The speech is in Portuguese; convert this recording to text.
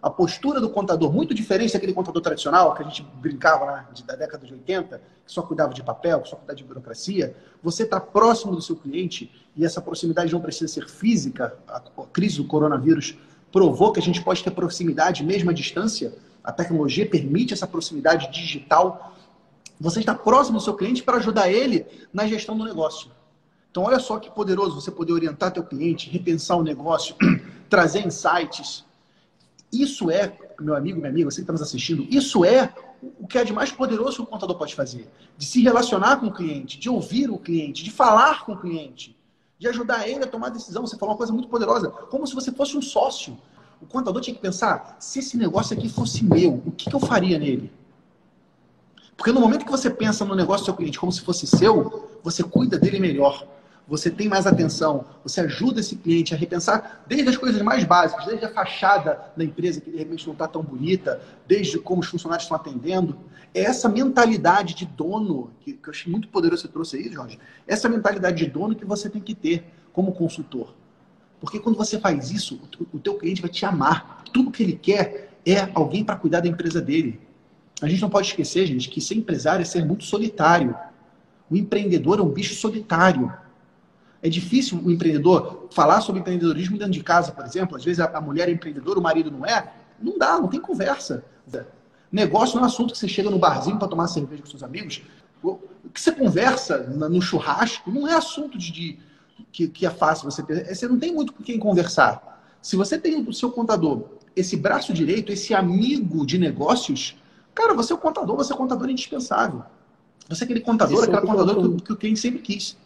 a postura do contador muito diferente daquele contador tradicional que a gente brincava né, da década de 80, que só cuidava de papel, só cuidava de burocracia, você está próximo do seu cliente e essa proximidade não precisa ser física. A crise do coronavírus provou que a gente pode ter proximidade mesmo à distância. A tecnologia permite essa proximidade digital. Você está próximo do seu cliente para ajudar ele na gestão do negócio. Então, olha só que poderoso você poder orientar teu cliente, repensar o negócio, trazer insights. Isso é, meu amigo, minha amiga, você que está nos assistindo, isso é o que é de mais poderoso que o contador pode fazer. De se relacionar com o cliente, de ouvir o cliente, de falar com o cliente, de ajudar ele a tomar decisão. Você falou uma coisa muito poderosa, como se você fosse um sócio. O contador tinha que pensar, se esse negócio aqui fosse meu, o que, que eu faria nele? Porque no momento que você pensa no negócio do seu cliente como se fosse seu, você cuida dele melhor você tem mais atenção, você ajuda esse cliente a repensar desde as coisas mais básicas, desde a fachada da empresa, que de repente não está tão bonita, desde como os funcionários estão atendendo. É essa mentalidade de dono, que, que eu achei muito poderoso você trouxe aí, Jorge, essa mentalidade de dono que você tem que ter como consultor. Porque quando você faz isso, o, o teu cliente vai te amar. Tudo que ele quer é alguém para cuidar da empresa dele. A gente não pode esquecer, gente, que ser empresário é ser muito solitário. O empreendedor é um bicho solitário. É difícil o empreendedor falar sobre empreendedorismo dentro de casa, por exemplo. Às vezes a mulher é empreendedora, o marido não é. Não dá, não tem conversa. Negócio não é um assunto que você chega no barzinho para tomar cerveja com seus amigos. O que você conversa no churrasco não é assunto de, de que, que, é fácil você ter. Você não tem muito com quem conversar. Se você tem o seu contador, esse braço direito, esse amigo de negócios, cara, você é o contador, você é o contador indispensável. Você é aquele contador, aquela contador que, que o cliente sempre quis.